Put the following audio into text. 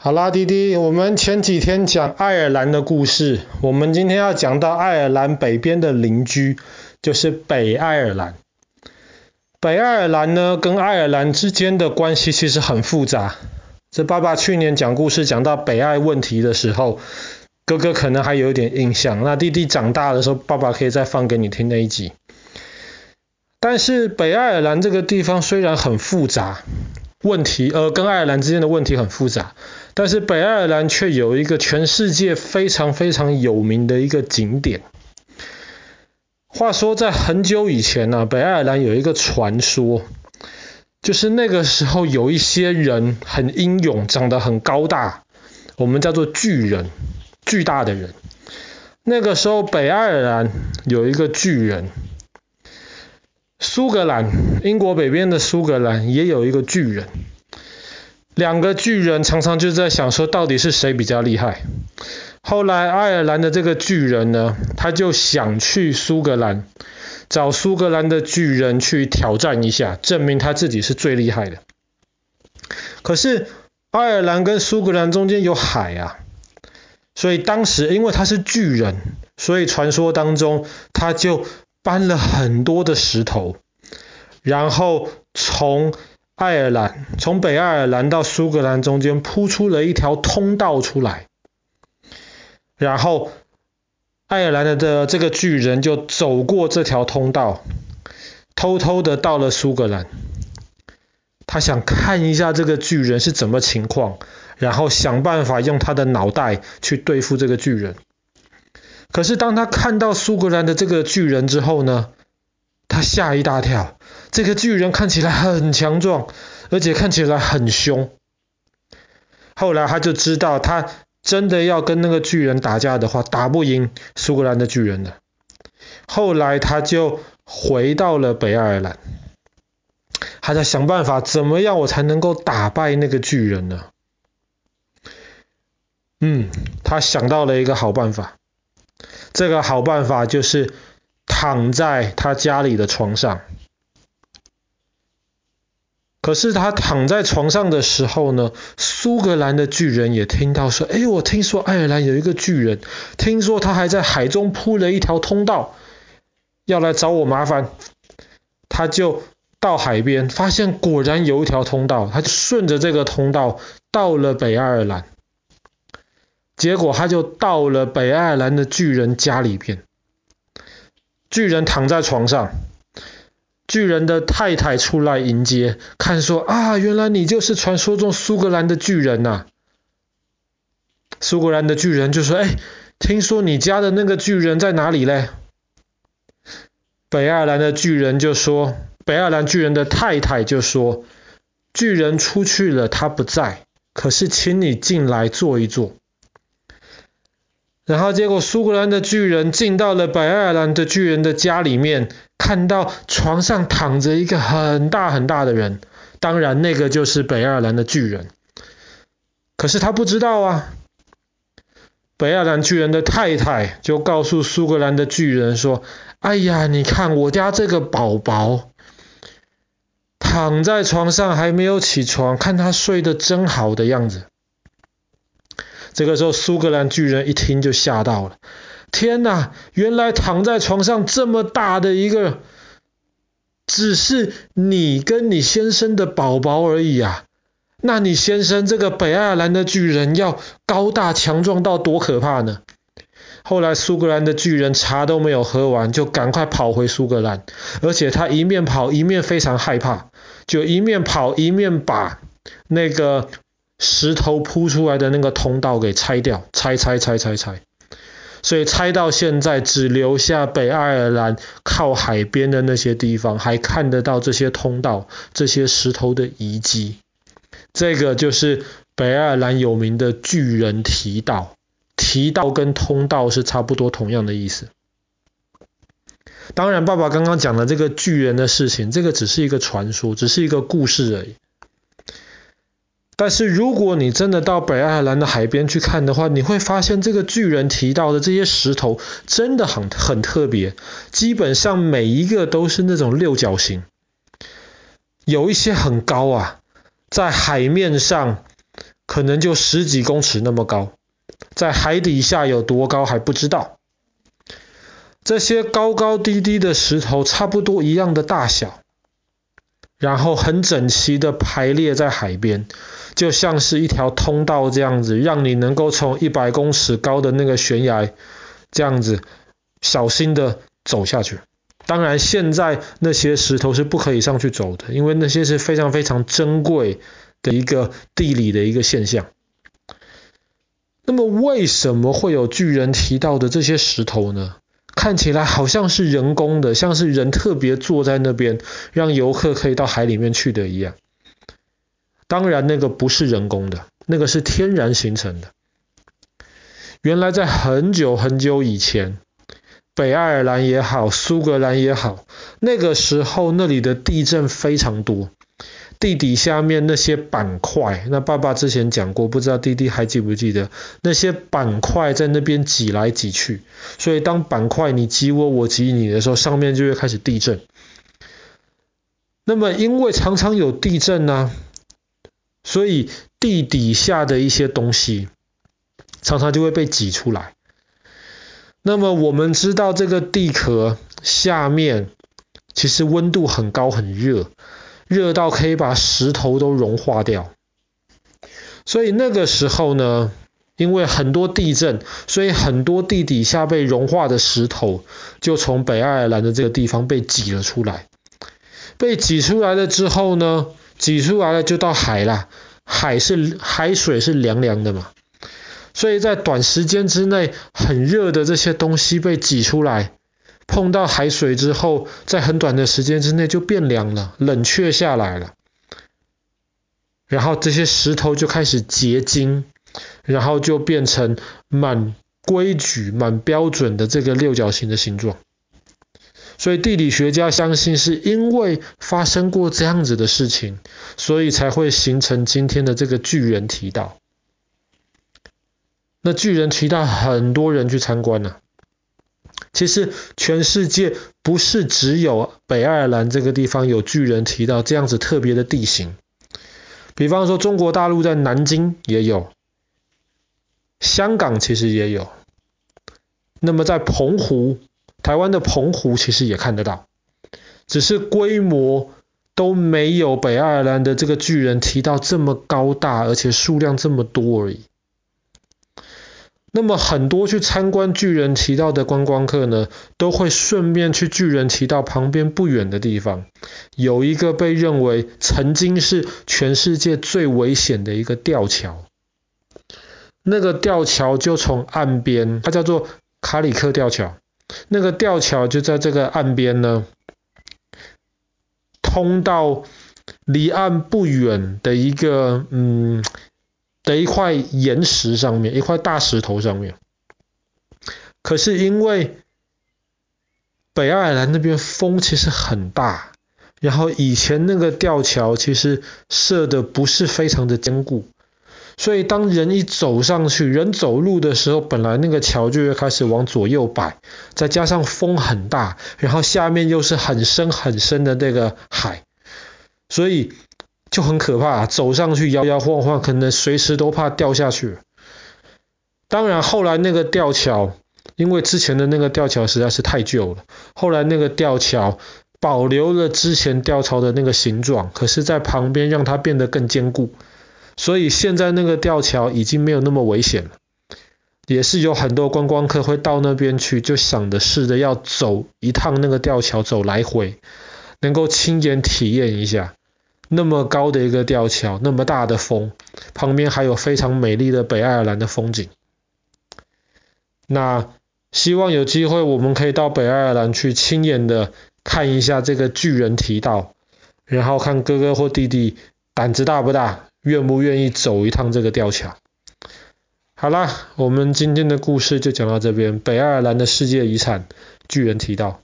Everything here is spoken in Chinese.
好啦，弟弟，我们前几天讲爱尔兰的故事，我们今天要讲到爱尔兰北边的邻居，就是北爱尔兰。北爱尔兰呢，跟爱尔兰之间的关系其实很复杂。这爸爸去年讲故事讲到北爱问题的时候，哥哥可能还有一点印象。那弟弟长大的时候，爸爸可以再放给你听那一集。但是北爱尔兰这个地方虽然很复杂。问题，呃，跟爱尔兰之间的问题很复杂，但是北爱尔兰却有一个全世界非常非常有名的一个景点。话说在很久以前呢，北爱尔兰有一个传说，就是那个时候有一些人很英勇，长得很高大，我们叫做巨人，巨大的人。那个时候北爱尔兰有一个巨人。苏格兰，英国北边的苏格兰也有一个巨人，两个巨人常常就在想说，到底是谁比较厉害？后来爱尔兰的这个巨人呢，他就想去苏格兰，找苏格兰的巨人去挑战一下，证明他自己是最厉害的。可是爱尔兰跟苏格兰中间有海啊，所以当时因为他是巨人，所以传说当中他就搬了很多的石头。然后从爱尔兰，从北爱尔兰到苏格兰中间铺出了一条通道出来，然后爱尔兰的这个巨人就走过这条通道，偷偷的到了苏格兰。他想看一下这个巨人是怎么情况，然后想办法用他的脑袋去对付这个巨人。可是当他看到苏格兰的这个巨人之后呢，他吓一大跳。这个巨人看起来很强壮，而且看起来很凶。后来他就知道，他真的要跟那个巨人打架的话，打不赢苏格兰的巨人的。后来他就回到了北爱尔兰，他在想办法，怎么样我才能够打败那个巨人呢？嗯，他想到了一个好办法。这个好办法就是躺在他家里的床上。可是他躺在床上的时候呢，苏格兰的巨人也听到说：“哎，我听说爱尔兰有一个巨人，听说他还在海中铺了一条通道，要来找我麻烦。”他就到海边，发现果然有一条通道，他就顺着这个通道到了北爱尔兰。结果他就到了北爱尔兰的巨人家里边，巨人躺在床上。巨人的太太出来迎接，看说啊，原来你就是传说中苏格兰的巨人呐。苏格兰的巨人就说：“哎，听说你家的那个巨人在哪里嘞？”北爱尔兰的巨人就说：“北爱尔兰巨人的太太就说，巨人出去了，他不在，可是请你进来坐一坐。”然后结果苏格兰的巨人进到了北爱尔兰的巨人的家里面。看到床上躺着一个很大很大的人，当然那个就是北爱尔兰的巨人。可是他不知道啊，北爱尔兰巨人的太太就告诉苏格兰的巨人说：“哎呀，你看我家这个宝宝躺在床上还没有起床，看他睡得真好的样子。”这个时候苏格兰巨人一听就吓到了。天哪！原来躺在床上这么大的一个，只是你跟你先生的宝宝而已啊！那你先生这个北爱尔兰的巨人要高大强壮到多可怕呢？后来苏格兰的巨人茶都没有喝完，就赶快跑回苏格兰，而且他一面跑一面非常害怕，就一面跑一面把那个石头铺出来的那个通道给拆掉，拆拆拆拆拆。所以拆到现在，只留下北爱尔兰靠海边的那些地方，还看得到这些通道、这些石头的遗迹。这个就是北爱尔兰有名的巨人提道。提道跟通道是差不多同样的意思。当然，爸爸刚刚讲的这个巨人的事情，这个只是一个传说，只是一个故事而已。但是如果你真的到北爱尔兰的海边去看的话，你会发现这个巨人提到的这些石头真的很很特别，基本上每一个都是那种六角形，有一些很高啊，在海面上可能就十几公尺那么高，在海底下有多高还不知道。这些高高低低的石头差不多一样的大小，然后很整齐的排列在海边，就像是一条通道这样子，让你能够从一百公尺高的那个悬崖这样子小心的走下去。当然，现在那些石头是不可以上去走的，因为那些是非常非常珍贵的一个地理的一个现象。那么，为什么会有巨人提到的这些石头呢？看起来好像是人工的，像是人特别坐在那边，让游客可以到海里面去的一样。当然，那个不是人工的，那个是天然形成的。原来在很久很久以前，北爱尔兰也好，苏格兰也好，那个时候那里的地震非常多。地底下面那些板块，那爸爸之前讲过，不知道弟弟还记不记得？那些板块在那边挤来挤去，所以当板块你挤我，我挤你的时候，上面就会开始地震。那么因为常常有地震呢、所以地底下的一些东西常常就会被挤出来。那么我们知道这个地壳下面其实温度很高很热。热到可以把石头都融化掉，所以那个时候呢，因为很多地震，所以很多地底下被融化的石头就从北爱尔兰的这个地方被挤了出来。被挤出来了之后呢，挤出来了就到海了，海是海水是凉凉的嘛，所以在短时间之内，很热的这些东西被挤出来。碰到海水之后，在很短的时间之内就变凉了，冷却下来了。然后这些石头就开始结晶，然后就变成满规矩、满标准的这个六角形的形状。所以地理学家相信，是因为发生过这样子的事情，所以才会形成今天的这个巨人提到。那巨人提到很多人去参观呢、其实全世界不是只有北爱尔兰这个地方有巨人提到这样子特别的地形，比方说中国大陆在南京也有，香港其实也有，那么在澎湖，台湾的澎湖其实也看得到，只是规模都没有北爱尔兰的这个巨人提到这么高大，而且数量这么多而已。那么很多去参观巨人提到的观光客呢，都会顺便去巨人提到旁边不远的地方，有一个被认为曾经是全世界最危险的一个吊桥。那个吊桥就从岸边，它叫做卡里克吊桥。那个吊桥就在这个岸边呢，通到离岸不远的一个嗯。的一块岩石上面，一块大石头上面。可是因为北爱尔兰那边风其实很大，然后以前那个吊桥其实设的不是非常的坚固，所以当人一走上去，人走路的时候，本来那个桥就会开始往左右摆，再加上风很大，然后下面又是很深很深的那个海，所以。就很可怕，走上去摇摇晃晃，可能随时都怕掉下去。当然，后来那个吊桥，因为之前的那个吊桥实在是太旧了，后来那个吊桥保留了之前吊桥的那个形状，可是，在旁边让它变得更坚固，所以现在那个吊桥已经没有那么危险了。也是有很多观光客会到那边去，就想着试着要走一趟那个吊桥，走来回，能够亲眼体验一下。那么高的一个吊桥，那么大的风，旁边还有非常美丽的北爱尔兰的风景。那希望有机会我们可以到北爱尔兰去亲眼的看一下这个巨人提到，然后看哥哥或弟弟胆子大不大，愿不愿意走一趟这个吊桥。好啦，我们今天的故事就讲到这边，北爱尔兰的世界遗产巨人提到。